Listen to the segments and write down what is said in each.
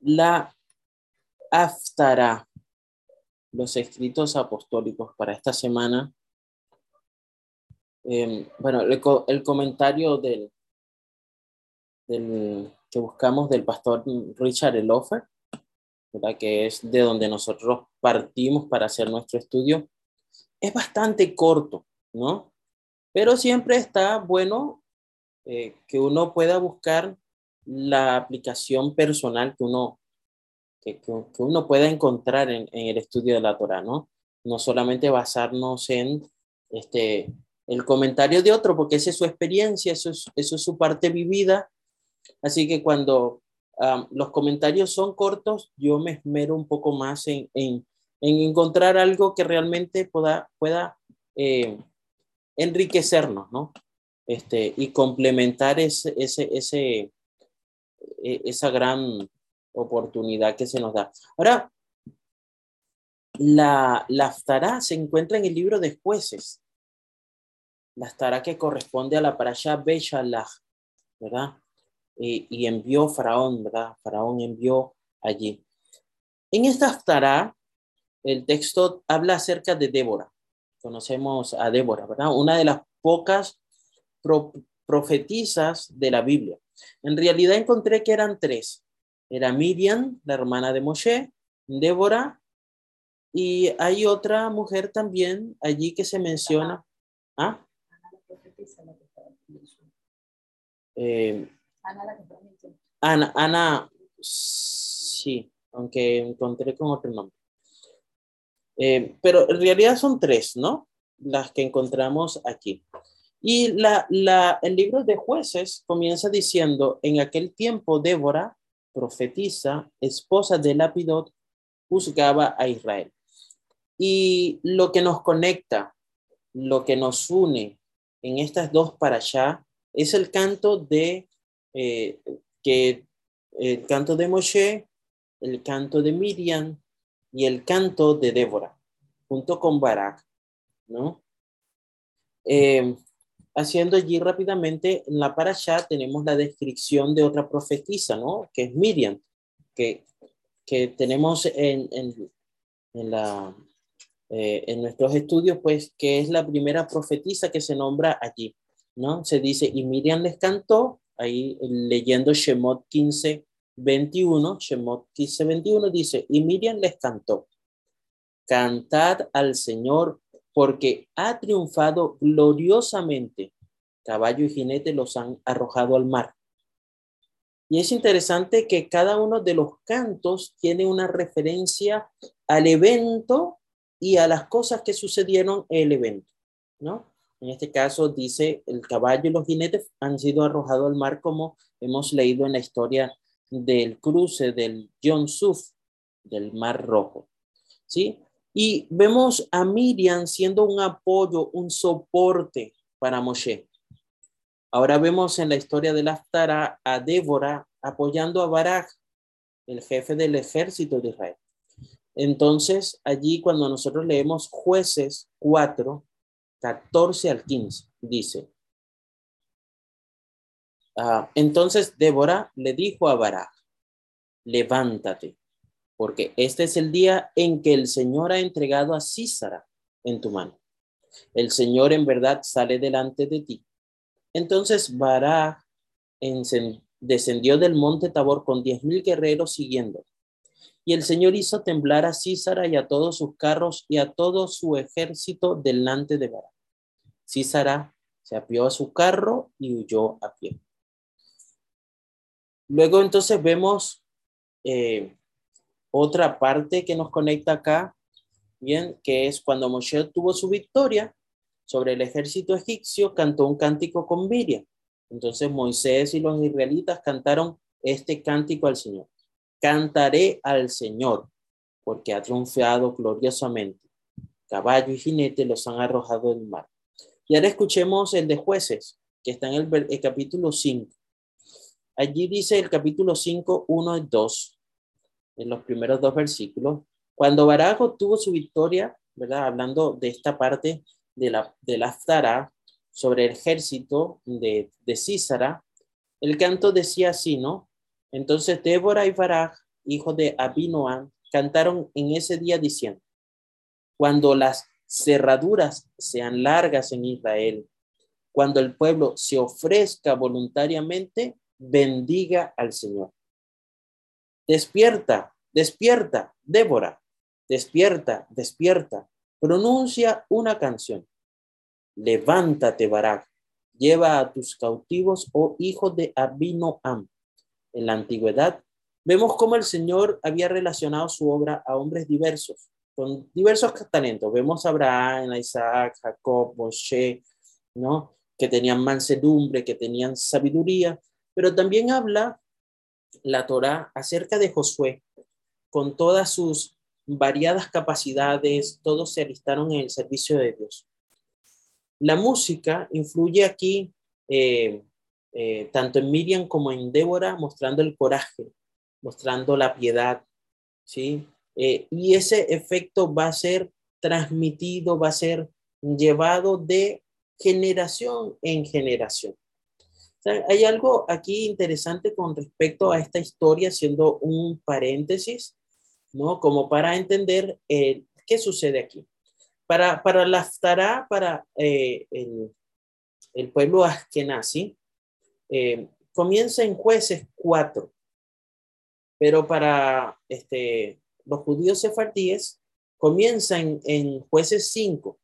la Aftara, los escritos apostólicos para esta semana. Em, bueno, el, comentario del, del, que buscamos del pastor Richard Elofer, ¿verdad? que es de donde nosotros partimos para hacer nuestro estudio, es bastante corto, ¿no? Pero siempre está bueno eh, que uno pueda buscar la aplicación personal que uno, que, que, uno pueda encontrar en, en, el estudio de la Torah, ¿no? No solamente basarnos en este, el comentario de otro, porque esa es su experiencia, eso es, eso es su parte vivida. Así que cuando los comentarios son cortos, yo me esmero un poco más en, en, en encontrar algo que realmente pueda, pueda eh, enriquecernos, ¿no? Este, y complementar ese, ese, esa gran oportunidad que se nos da. Ahora, la, la se encuentra en el libro de jueces. La Aftará que corresponde a la parasha Beshalach, ¿verdad? Y, y, envió Faraón, ¿verdad? Faraón envió allí. En esta Aftará, el texto habla acerca de Débora. Conocemos a Débora, ¿verdad? Una de las pocas profetizas de la Biblia. En realidad encontré que eran tres. Era Miriam, la hermana de Moshe, Débora, y hay otra mujer también allí que se menciona. ¿Ah? Eh, Ana, Ana, sí, aunque encontré con otro nombre. Eh, pero en realidad son tres, ¿no? Las que encontramos aquí. Y la, la, el libro de jueces comienza diciendo, en aquel tiempo Débora, profetiza, esposa de Lapidot, juzgaba a Israel. Y lo que nos conecta, lo que nos une en estas dos para allá, es el canto de, eh, que, el canto de Moshe, el canto de Miriam y el canto de Débora, junto con Barak, ¿no? Eh, haciendo allí rápidamente, en la parasha tenemos la descripción de otra profetisa, ¿no? Que es Miriam, que, que tenemos en, en, eh, en nuestros estudios, pues, que es la primera profetisa que se nombra allí, ¿no? Se dice, y Miriam les cantó, ahí leyendo Shemot 15, 21, Shemot 15, 21 dice, y Miriam les cantó, cantad al Señor porque ha triunfado gloriosamente. Caballo y jinete los han arrojado al mar. Y es interesante que cada uno de los cantos tiene una referencia al evento y a las cosas que sucedieron en el evento, ¿no? En este caso dice, el caballo y los jinetes han sido arrojados al mar como hemos leído en la historia del cruce del John Suf, del Mar Rojo. ¿Sí? Y vemos a Miriam siendo un apoyo, un soporte para Moshe. Ahora vemos en la historia de la Aftara a Débora apoyando a Barak, el jefe del ejército de Israel. Entonces, allí cuando nosotros leemos jueces 4, 14 al 15, dice, ah, entonces Débora le dijo a Barak, levántate, porque este es el día en que el Señor ha entregado a Císara en tu mano. El Señor en verdad sale delante de ti. Entonces Bará descendió del monte Tabor con diez mil guerreros siguiendo. Y el Señor hizo temblar a Císara y a todos sus carros y a todo su ejército delante de Bará. Císara se apió a su carro y huyó a pie. Luego entonces vemos eh, otra parte que nos conecta acá, bien, que es cuando Moshe tuvo su victoria sobre el ejército egipcio, cantó un cántico con Miriam. Entonces Moisés y los israelitas cantaron este cántico al Señor. Cantaré al Señor, porque ha triunfado gloriosamente. Caballo y jinete los han arrojado del mar. Y ahora escuchemos el de jueces, que está en el, el capítulo 5. Allí dice el capítulo 5, 1 y 2 en los primeros dos versículos. Cuando Barajo tuvo su victoria, ¿verdad? Hablando de esta parte de la, de la sobre el ejército de, de Císara, el canto decía así, ¿no? Entonces Débora y Baraj hijo de Abinoam, cantaron en ese día diciendo, cuando las cerraduras sean largas en Israel, cuando el pueblo se ofrezca voluntariamente, bendiga al Señor. Despierta, despierta, Débora, despierta, despierta, pronuncia una canción. Levántate, Barak, lleva a tus cautivos, oh hijo de Abinoam. En la antigüedad, vemos cómo el Señor había relacionado su obra a hombres diversos, con diversos talentos. Vemos a Abraham, Isaac, Jacob, Moshe, ¿no? Que tenían mansedumbre, que tenían sabiduría, pero también habla la Torá acerca de Josué, con todas sus variadas capacidades, todos se alistaron en el servicio de Dios. La música influye aquí eh, eh, tanto en Miriam como en Débora, mostrando el coraje, mostrando la piedad, ¿sí? Eh, y ese efecto va a ser transmitido, va a ser llevado de generación en generación. Hay algo aquí interesante con respecto a esta historia, haciendo un paréntesis, ¿no? Como para entender qué sucede aquí. Para, para la para eh, el, el, pueblo askenazi, eh, comienza en jueces 4, pero para este, los judíos sefardíes comienza en, en jueces 5.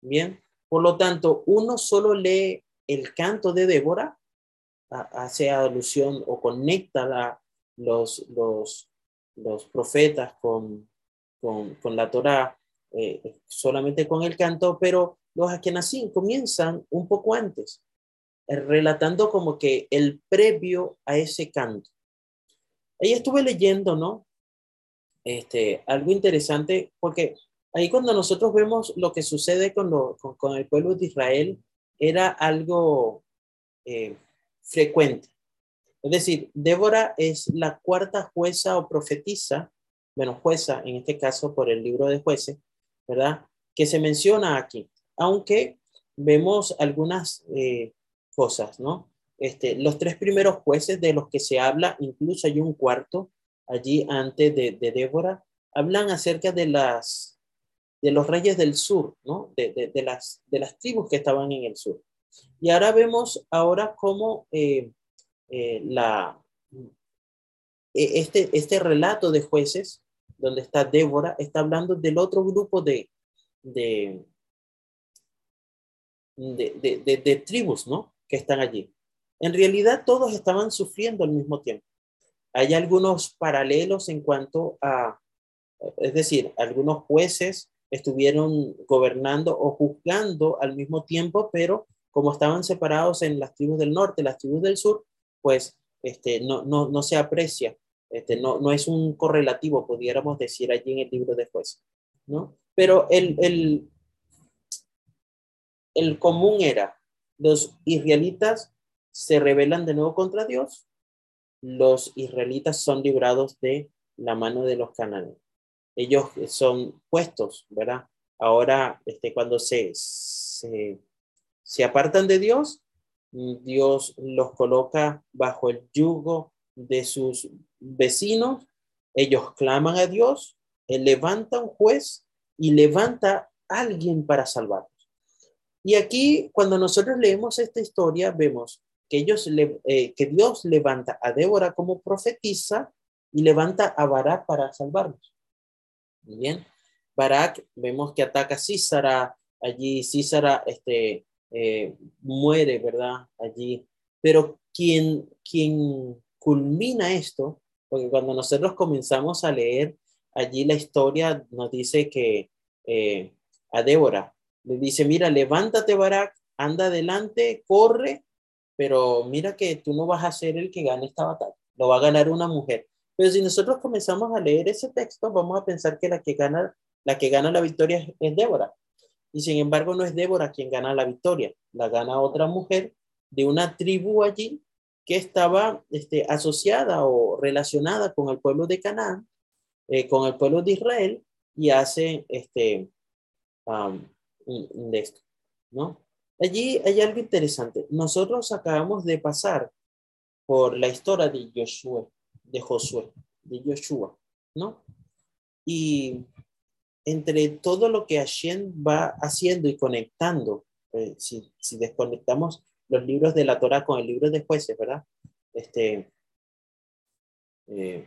Bien, por lo tanto, uno solo lee el canto de Débora, hace alusión o conecta los, los, los profetas con, con, con la Torá eh, solamente con el canto, pero los Akenazim comienzan un poco antes, eh, relatando como que el previo a ese canto. Ahí estuve leyendo, ¿no? Este, algo interesante, porque ahí cuando nosotros vemos lo que sucede con, lo, con, el pueblo de Israel, era algo eh, frecuente. Es decir, Débora es la cuarta jueza o profetisa, bueno, jueza en este caso por el libro de jueces, ¿verdad? Que se menciona aquí, aunque vemos algunas eh, cosas, ¿no? Este, los tres primeros jueces de los que se habla, incluso hay un cuarto allí antes de, Débora, hablan acerca de las de los reyes del sur, ¿no? De, las, de las tribus que estaban en el sur. Y ahora vemos ahora cómo eh, eh, la, e, este, este relato de jueces donde está Débora, está hablando del otro grupo de, de, de, tribus, ¿no? Que están allí. En realidad todos estaban sufriendo al mismo tiempo. Hay algunos paralelos en cuanto a, es decir, algunos jueces estuvieron gobernando o juzgando al mismo tiempo, pero como estaban separados en las tribus del norte, las tribus del sur, pues este, no, no, no se aprecia este, no, no es un correlativo, pudiéramos decir allí en el libro de jueces, ¿no? Pero el, el, el común era, los israelitas se rebelan de nuevo contra Dios, los israelitas son librados de la mano de los cananeos. Ellos son puestos, ¿verdad? Ahora, este, cuando se, se apartan de Dios, Dios los coloca bajo el yugo de sus vecinos, ellos claman a Dios, Él levanta un juez y levanta alguien para salvarlos. Y aquí, cuando nosotros leemos esta historia, vemos que, ellos eh, que Dios levanta a Débora como profetisa y levanta a Barak para salvarlos. bien, Barak vemos que ataca a Císara, allí Císara este, eh, muere, ¿verdad? Allí. Pero quien, quien culmina esto, porque cuando nosotros comenzamos a leer allí la historia, nos dice que eh, a Débora le dice, mira, levántate Barak, anda adelante, corre, pero mira que tú no vas a ser el que gane esta batalla, lo va a ganar una mujer. Pero si nosotros comenzamos a leer ese texto, vamos a pensar que la que gana la, que gana la victoria es Débora. Y sin embargo, no es Débora quien gana la victoria, la gana otra mujer de una tribu allí que estaba este, asociada o relacionada con el pueblo de Canaán, eh, con el pueblo de Israel, y hace este, de esto, ¿no? Allí hay algo interesante. Nosotros acabamos de pasar por la historia de Josué, de Josué, de Joshua, ¿no? Y entre todo lo que Hashem va haciendo y conectando, eh, si, si, desconectamos los libros de la Torah con el libro de jueces, ¿verdad? Este, eh,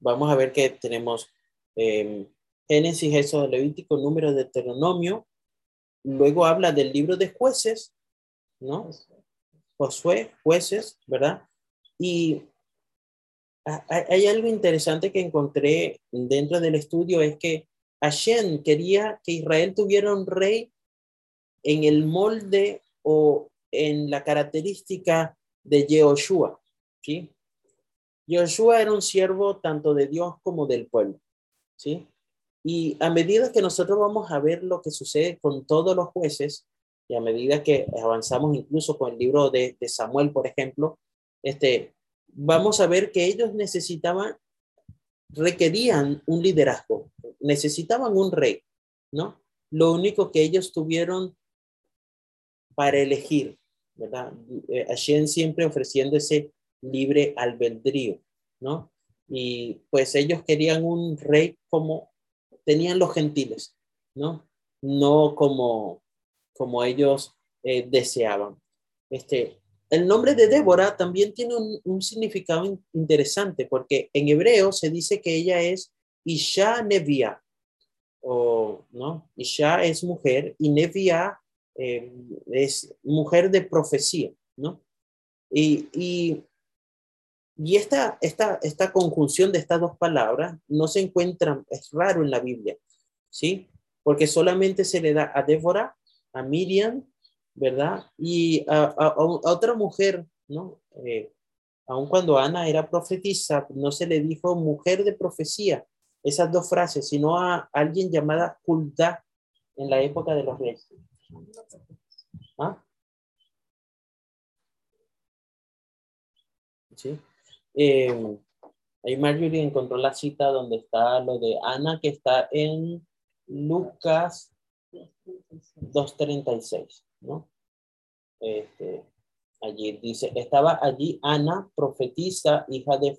vamos a ver que tenemos eh, Génesis, Éxodo, Levítico, Número, de Deuteronomio. Luego habla del libro de jueces, ¿no? Josué, jueces, ¿verdad? Y hay algo interesante que encontré dentro del estudio, es que Hashem quería que Israel tuviera un rey en el molde o en la característica de Yehoshua, ¿sí? Yehoshua era un siervo tanto de Dios como del pueblo, ¿sí? Y a medida que nosotros vamos a ver lo que sucede con todos los jueces, y a medida que avanzamos incluso con el libro de, Samuel, por ejemplo, este, vamos a ver que ellos necesitaban, requerían un liderazgo, necesitaban un rey, ¿no? Lo único que ellos tuvieron para elegir, ¿verdad? Eh, Hashem siempre ofreciendo ese libre albedrío, ¿no? Y pues ellos querían un rey como tenían los gentiles, ¿no? No como, como ellos eh, deseaban. Este, el nombre de Débora también tiene un, significado interesante porque en hebreo se dice que ella es Isha Nevia, o, ¿no? Isha es mujer y Nevia eh, es mujer de profecía, ¿no? Y, esta conjunción de estas dos palabras no se encuentra, es raro en la Biblia, ¿sí? Porque solamente se le da a Débora, a Miriam, ¿verdad? Y a, a, otra mujer, ¿no? Eh, aun cuando Ana era profetisa, no se le dijo mujer de profecía, esas dos frases, sino a alguien llamada Hulda en la época de los reyes. ¿Ah? ¿Sí? Eh, ahí Marjorie encontró la cita donde está lo de Ana, que está en Lucas 2.36, ¿no? Este, allí dice, estaba allí Ana, profetisa, hija de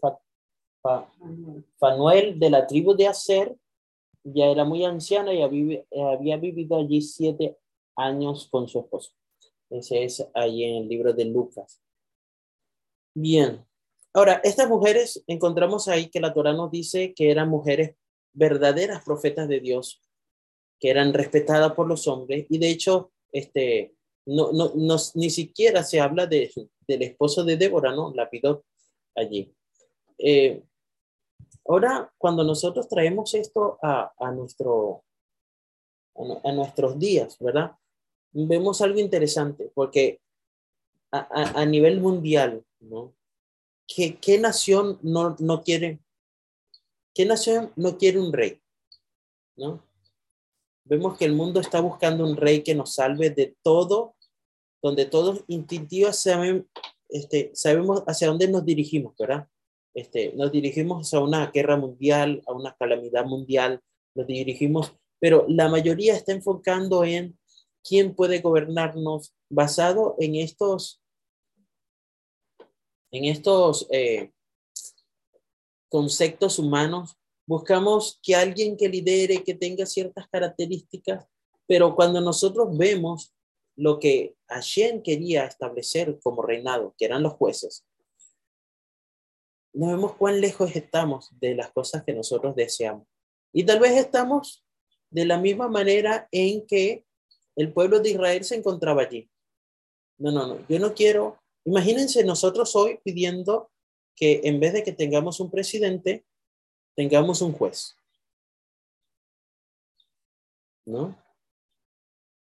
Fanuel de la tribu de Aser, ya era muy anciana y había, vivido allí siete años con su esposo. Ese es allí en el libro de Lucas. Bien, Ahora, estas mujeres, encontramos ahí que la Torah nos dice que eran mujeres verdaderas profetas de Dios, que eran respetadas por los hombres, y de hecho, este, no, no, ni siquiera se habla de, del esposo de Débora, ¿no? La pidió allí. Eh, ahora, cuando nosotros traemos esto a, a nuestro, a, nuestros días, ¿verdad? Vemos algo interesante, porque a, a nivel mundial, ¿no? ¿qué, nación no, no quiere? ¿Qué nación no quiere un rey? ¿No? Vemos que el mundo está buscando un rey que nos salve de todo, donde todos instintivos saben, este, sabemos hacia dónde nos dirigimos, ¿verdad? Este, nos dirigimos a una guerra mundial, a una calamidad mundial, nos dirigimos, pero la mayoría está enfocando en quién puede gobernarnos basado en estos en estos eh, conceptos humanos, buscamos que alguien que lidere, que tenga ciertas características, pero cuando nosotros vemos lo que Hashem quería establecer como reinado, que eran los jueces, no vemos cuán lejos estamos de las cosas que nosotros deseamos. Y tal vez estamos de la misma manera en que el pueblo de Israel se encontraba allí. No, no, no, yo no quiero Imagínense nosotros hoy pidiendo que en vez de que tengamos un presidente, tengamos un juez. ¿No?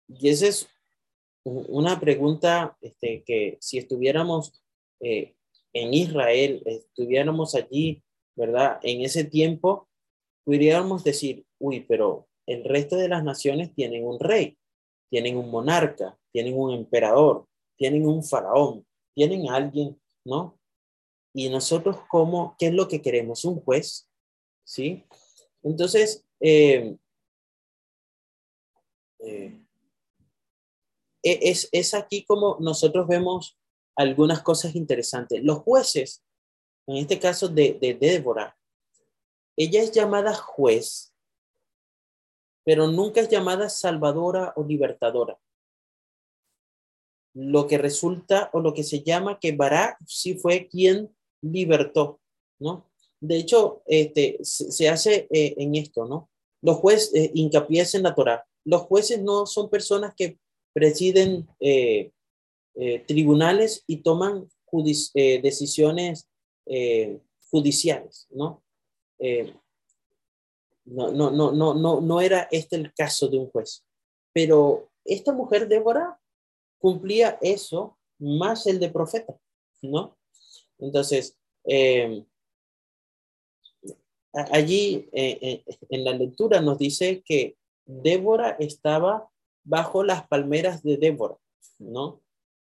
Y esa es una pregunta este, que si estuviéramos eh, en Israel, estuviéramos allí, ¿verdad? En ese tiempo, podríamos decir, uy, pero el resto de las naciones tienen un rey, tienen un monarca, tienen un emperador, tienen un faraón, tienen alguien, ¿no? Y nosotros, ¿cómo, qué es lo que queremos? Un juez, ¿sí? Entonces, eh, eh, e, es, es aquí como nosotros vemos algunas cosas interesantes. Los jueces, en este caso de, de Débora, ella es llamada juez, pero nunca es llamada salvadora o libertadora. Lo que resulta o lo que se llama que Barak sí fue quien libertó, ¿no? De hecho, este, se, hace eh, en esto, ¿no? Los jueces, eh, hincapié en la Torah, los jueces no son personas que presiden eh, eh, tribunales y toman decisiones judiciales, ¿no? no, no, no, no, no, no era este el caso de un juez. Pero esta mujer, Débora, cumplía eso más el de profeta, ¿no? Entonces, allí eh, eh, en la lectura nos dice que Débora estaba bajo las palmeras de Débora, ¿no?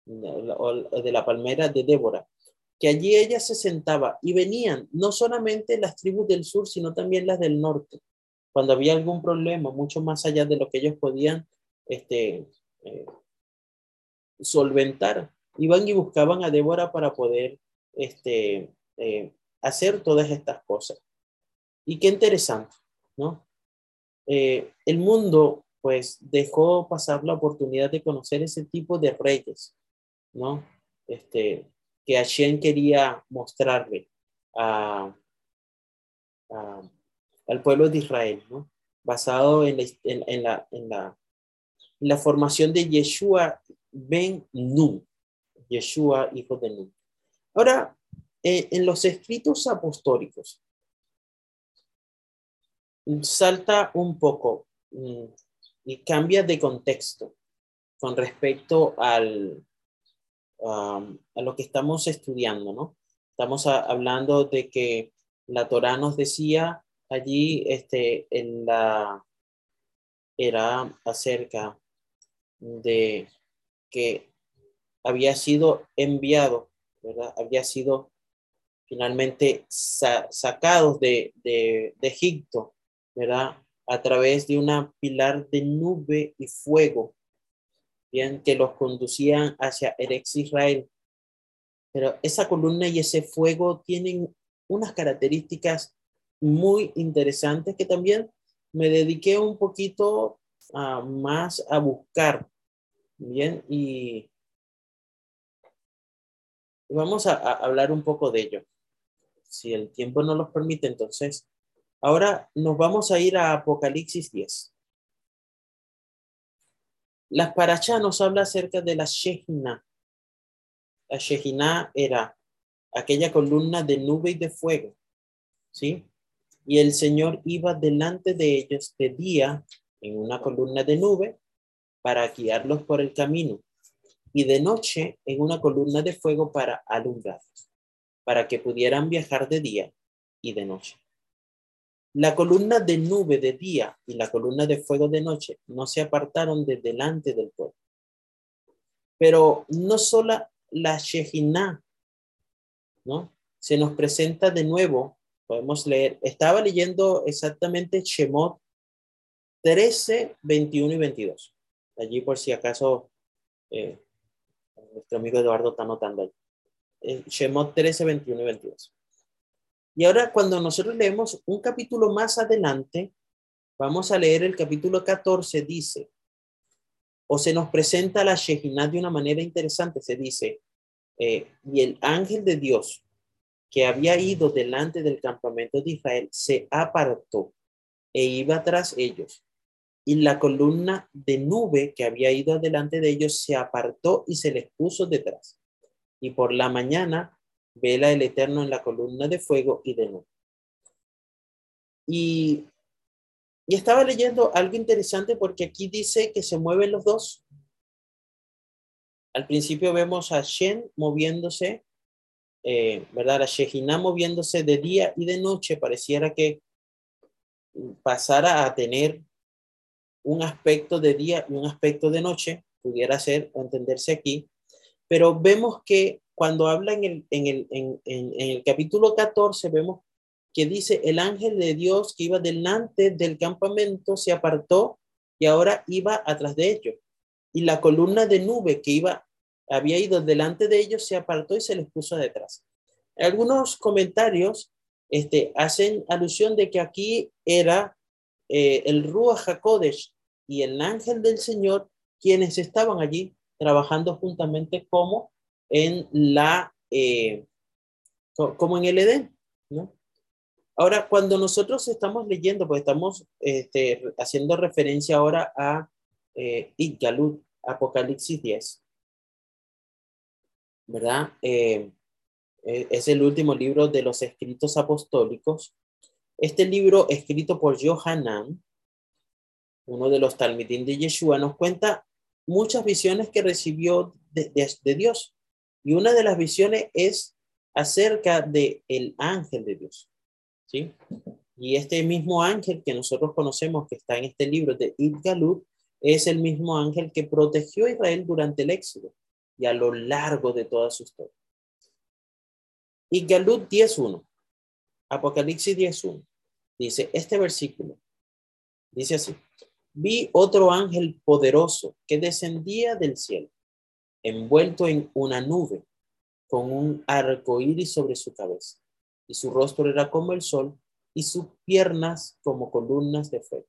De la palmera de Débora, que allí ella se sentaba y venían no solamente las tribus del sur, sino también las del norte. Cuando había algún problema, mucho más allá de lo que ellos podían este, eh, solventar, iban y buscaban a Débora para poder este, hacer todas estas cosas. Y qué interesante, ¿no? Eh, el mundo, pues, dejó pasar la oportunidad de conocer ese tipo de reyes, ¿no? Este, que Hashem quería mostrarle a, al pueblo de Israel, ¿no? Basado en la, en, la, en la, la formación de Yeshua ben Nun, Yeshua, hijo de Nun. Ahora, eh, en los escritos apostólicos, salta un poco mm, y cambia de contexto con respecto al, a lo que estamos estudiando, ¿no? Estamos hablando de que la Torah nos decía allí este, en la, era acerca de que había sido enviado, ¿verdad? Había sido finalmente sacados de, de, de Egipto ¿verdad? A través de una pilar de nube y fuego, bien, que los conducían hacia Erex Israel. Pero esa columna y ese fuego tienen unas características muy interesantes que también me dediqué un poquito más a buscar, bien, y vamos a, a hablar un poco de ello. Si el tiempo no los permite, entonces Ahora nos vamos a ir a Apocalipsis 10. Las parachas nos habla acerca de la Shejina. La Shejina era aquella columna de nube y de fuego, ¿sí? Y el Señor iba delante de ellos de día en una columna de nube para guiarlos por el camino y de noche en una columna de fuego para alumbrar, para que pudieran viajar de día y de noche. La columna de nube de día y la columna de fuego de noche no se apartaron de delante del pueblo. Pero no solo la Shejina, ¿no? Se nos presenta de nuevo, podemos leer, estaba leyendo exactamente Shemot 13, 21 y 22. Allí por si acaso eh, nuestro amigo Eduardo está notando ahí. Eh, Shemot 13, 21 y 22. Y ahora cuando nosotros leemos un capítulo más adelante, vamos a leer el capítulo 14, dice, o se nos presenta la Shejinah de una manera interesante, se dice, eh, y el ángel de Dios que había ido delante del campamento de Israel se apartó e iba tras ellos. Y la columna de nube que había ido delante de ellos se apartó y se les puso detrás. Y por la mañana vela el Eterno en la columna de fuego y de nube. Y, y estaba leyendo algo interesante porque aquí dice que se mueven los dos. Al principio vemos a Shen moviéndose, eh, ¿verdad? A Shejina moviéndose de día y de noche. Pareciera que pasara a tener un aspecto de día y un aspecto de noche, pudiera ser entenderse aquí, pero vemos que cuando habla en el, en el, en, el capítulo 14, vemos que dice, el ángel de Dios que iba delante del campamento se apartó y ahora iba atrás de ellos. Y la columna de nube que iba, había ido delante de ellos se apartó y se les puso detrás. Algunos comentarios este, hacen alusión de que aquí era eh, el Ruach HaKodesh y el ángel del Señor quienes estaban allí trabajando juntamente como en la, eh, como en el Edén, ¿no? Ahora, cuando nosotros estamos leyendo, pues estamos este, haciendo referencia ahora a eh, Apocalipsis 10, ¿verdad? Eh, eh, es el último libro de los escritos apostólicos. Este libro, escrito por Johanan, uno de los Talmidim de Yeshua, nos cuenta muchas visiones que recibió de, de Dios. Y una de las visiones es acerca de el ángel de Dios. ¿sí? Y este mismo ángel que nosotros conocemos que está en este libro de Idgalut es el mismo ángel que protegió a Israel durante el éxodo y a lo largo de toda su historia. Idgalut 10.1, Apocalipsis 10.1, dice este versículo, dice así, vi otro ángel poderoso que descendía del cielo, envuelto en una nube, con un arco iris sobre su cabeza y su rostro era como el sol y sus piernas como columnas de fuego.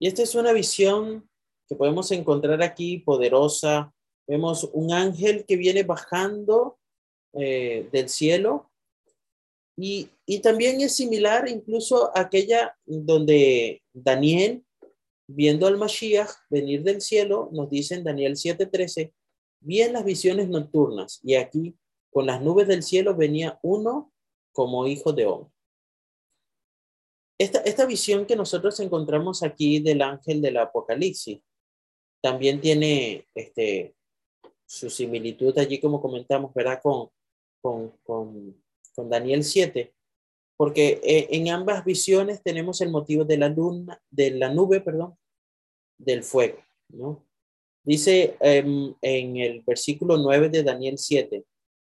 Y esta es una visión que podemos encontrar aquí poderosa. Vemos un ángel que viene bajando eh, del cielo y, y, también es similar incluso a aquella donde Daniel, viendo al Mashiach venir del cielo, nos dice en Daniel 7:13, vi las visiones nocturnas y aquí con las nubes del cielo venía uno como hijo de hombre. Esta, esta visión que nosotros encontramos aquí del ángel del Apocalipsis también tiene este, su similitud allí, como comentamos, ¿verdad? Con, con, con, con Daniel 7, porque eh, en ambas visiones tenemos el motivo de la luna, de la nube, perdón, del fuego, ¿no? Dice em, en el versículo 9 de Daniel 7,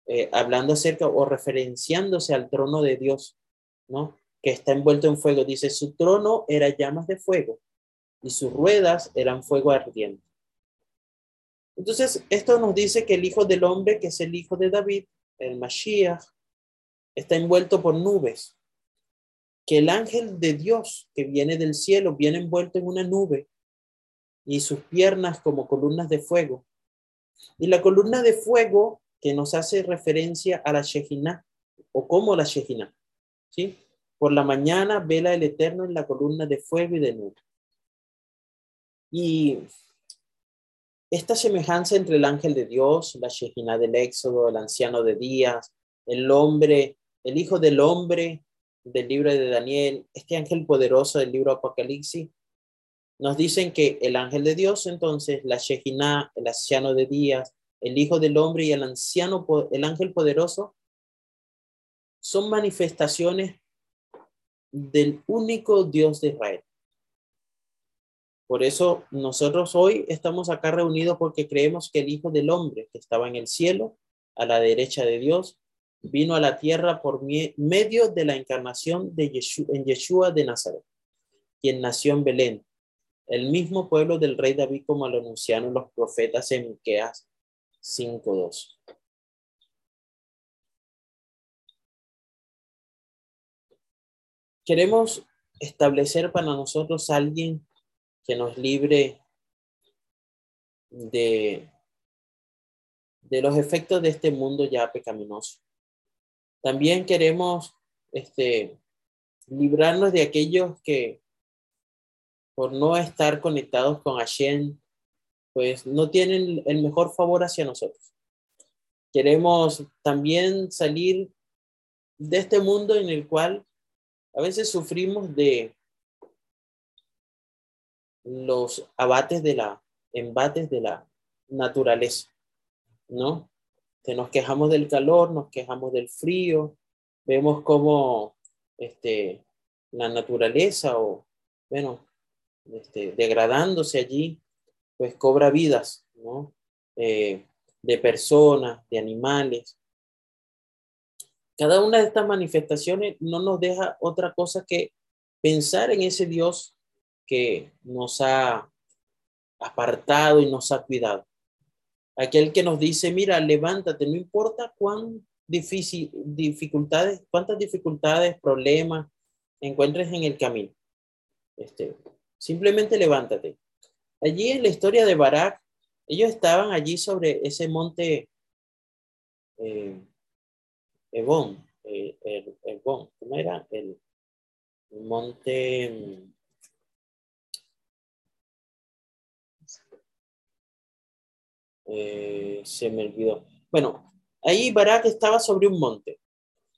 eh, hablando acerca o referenciándose al trono de Dios, ¿no? Que está envuelto en fuego. Dice, su trono era llamas de fuego y sus ruedas eran fuego ardiente. Entonces, esto nos dice que el Hijo del Hombre, que es el Hijo de David, el Mashiach, está envuelto por nubes. Que el ángel de Dios que viene del cielo viene envuelto en una nube y sus piernas como columnas de fuego. Y la columna de fuego que nos hace referencia a la Shejina o como la Shejina. ¿sí? Por la mañana vela el Eterno en la columna de fuego y de nube. Y esta semejanza entre el ángel de Dios, la Shejina del Éxodo, el anciano de días, el hombre, el hijo del hombre del libro de Daniel, este ángel poderoso del libro Apocalipsis, nos dicen que el ángel de Dios, entonces, la Shejina, el anciano de días, el Hijo del Hombre y el anciano, el ángel poderoso, son manifestaciones del único Dios de Israel. Por eso nosotros hoy estamos acá reunidos porque creemos que el Hijo del Hombre, que estaba en el cielo, a la derecha de Dios, vino a la tierra por medio de la encarnación de en Yeshua de Nazaret, quien nació en Belén, el mismo pueblo del rey David como lo anunciaron los profetas en Miqueas 5.2. Queremos establecer para nosotros alguien que nos libre de, de los efectos de este mundo ya pecaminoso. También queremos este, librarnos de aquellos que por no estar conectados con Hashem pues no tienen el mejor favor hacia nosotros. Queremos también salir de este mundo en el cual a veces sufrimos de los abates de la, embates de la naturaleza, ¿no? Que nos quejamos del calor, nos quejamos del frío, vemos como este, la naturaleza o, bueno, este, degradándose allí pues cobra vidas, ¿no? Eh, de personas, de animales. Cada una de estas manifestaciones no nos deja otra cosa que pensar en ese Dios que nos ha apartado y nos ha cuidado. Aquel que nos dice, mira, levántate, no importa cuán difícil, dificultades, cuántas dificultades, problemas encuentres en el camino. Este, simplemente levántate. Allí en la historia de Barak, ellos estaban allí sobre ese monte eh, Ebón, eh, el, ¿cómo era? El, monte... Eh, se me olvidó. Bueno, ahí Barak estaba sobre un monte.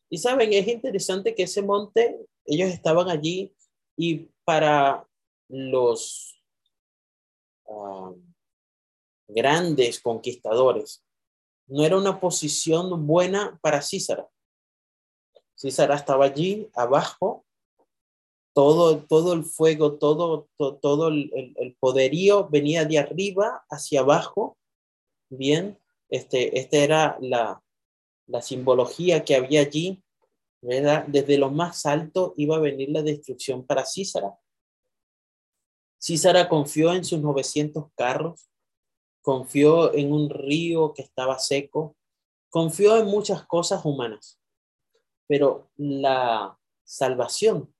Y saben, es interesante que ese monte, ellos estaban allí y para los ah, grandes conquistadores, no era una posición buena para Císara. Císara estaba allí abajo, todo, todo el fuego, todo, todo, el, poderío venía de arriba hacia abajo. Bien, este, esta era la, la simbología que había allí. ¿verdad? Desde lo más alto iba a venir la destrucción para Císara. Císara confió en sus 900 carros, confió en un río que estaba seco, confió en muchas cosas humanas, pero la salvación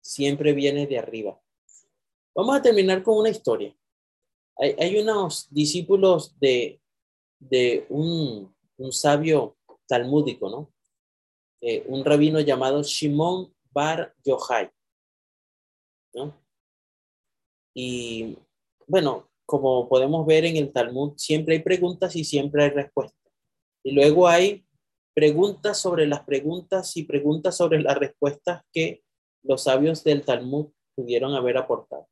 siempre viene de arriba. Vamos a terminar con una historia. Hay, unos discípulos de, de un, sabio talmúdico, ¿no? Eh, un rabino llamado Shimon Bar Yochai, ¿no? Y bueno, como podemos ver en el Talmud, siempre hay preguntas y siempre hay respuestas. Y luego hay preguntas sobre las preguntas y preguntas sobre las respuestas que los sabios del Talmud pudieron haber aportado.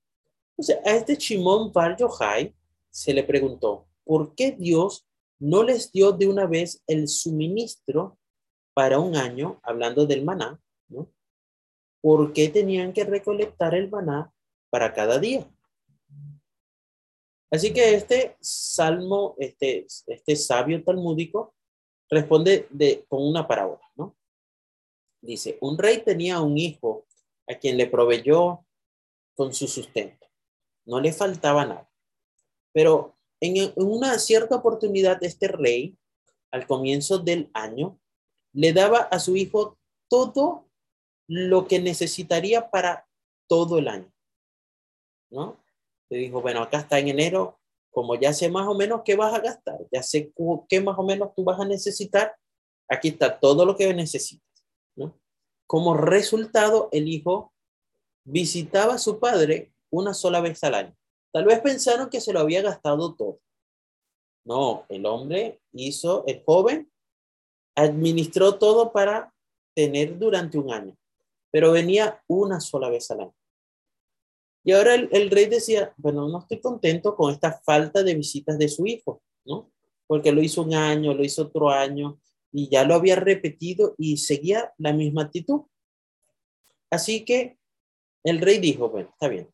Sea, a este Shimon Bar Yochai se le preguntó, ¿por qué Dios no les dio de una vez el suministro para un año, hablando del maná, ¿no? ¿Por qué tenían que recolectar el maná para cada día? Así que este salmo, este, este sabio talmúdico, responde de, con una parábola, ¿no? Dice, un rey tenía un hijo a quien le proveyó con su sustento. No le faltaba nada. Pero en, en una cierta oportunidad, este rey, al comienzo del año, le daba a su hijo todo lo que necesitaría para todo el año. ¿No? te dijo, bueno, acá está en enero, como ya sé más o menos qué vas a gastar, ya sé qué más o menos tú vas a necesitar, aquí está todo lo que necesitas. ¿no? Como resultado, el hijo visitaba a su padre una sola vez al año. Tal vez pensaron que se lo había gastado todo. No, el hombre hizo, el joven administró todo para tener durante un año, pero venía una sola vez al año. Y ahora el, rey decía, bueno, no estoy contento con esta falta de visitas de su hijo, ¿no? Porque lo hizo un año, lo hizo otro año y ya lo había repetido y seguía la misma actitud. Así que el rey dijo, bueno, está bien,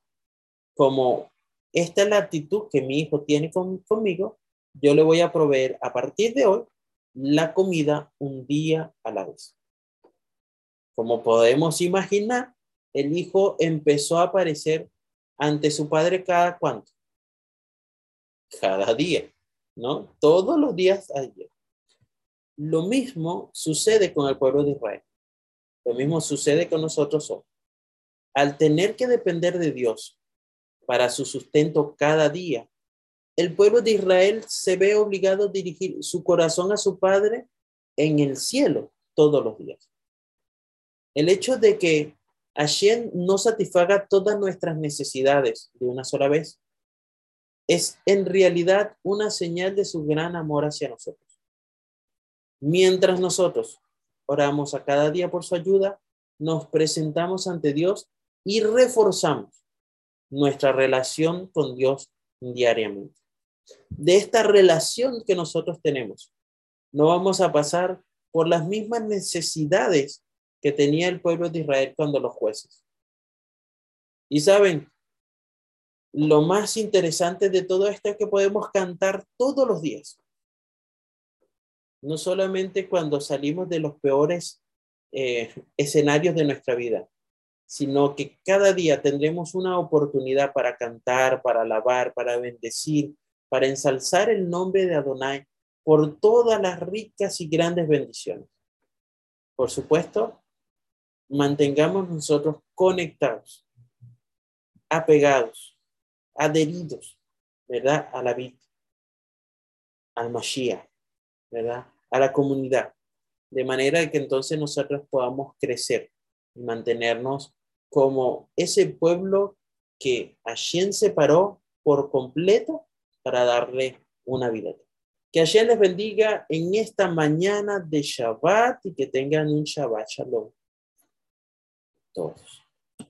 como esta es la actitud que mi hijo tiene conmigo, yo le voy a proveer a partir de hoy la comida un día a la vez. Como podemos imaginar, el hijo empezó a aparecer ante su padre cada cuánto? Cada día, ¿no? Todos los días ayer. Lo mismo sucede con el pueblo de Israel. Lo mismo sucede con nosotros hoy. Al tener que depender de Dios para su sustento cada día, el pueblo de Israel se ve obligado a dirigir su corazón a su Padre en el cielo todos los días. El hecho de que Hashem no satisfaga todas nuestras necesidades de una sola vez, es en realidad una señal de su gran amor hacia nosotros. Mientras nosotros oramos a cada día por su ayuda, nos presentamos ante Dios y reforzamos nuestra relación con Dios diariamente. De esta relación que nosotros tenemos, no vamos a pasar por las mismas necesidades que tenía el pueblo de Israel cuando los jueces. Y saben, lo más interesante de todo esto es que podemos cantar todos los días. No solamente cuando salimos de los peores eh, escenarios de nuestra vida, sino que cada día tendremos una oportunidad para cantar, para alabar, para bendecir, para ensalzar el nombre de Adonai por todas las ricas y grandes bendiciones. Por supuesto, mantengamos nosotros conectados, apegados, adheridos, ¿verdad? A la vida, al Mashiach, ¿verdad? A la comunidad, de manera que entonces nosotros podamos crecer y mantenernos como ese pueblo que se separó por completo para darle una vida. Que Hashem les bendiga en esta mañana de Shabbat y que tengan un Shabbat Shalom. Todos.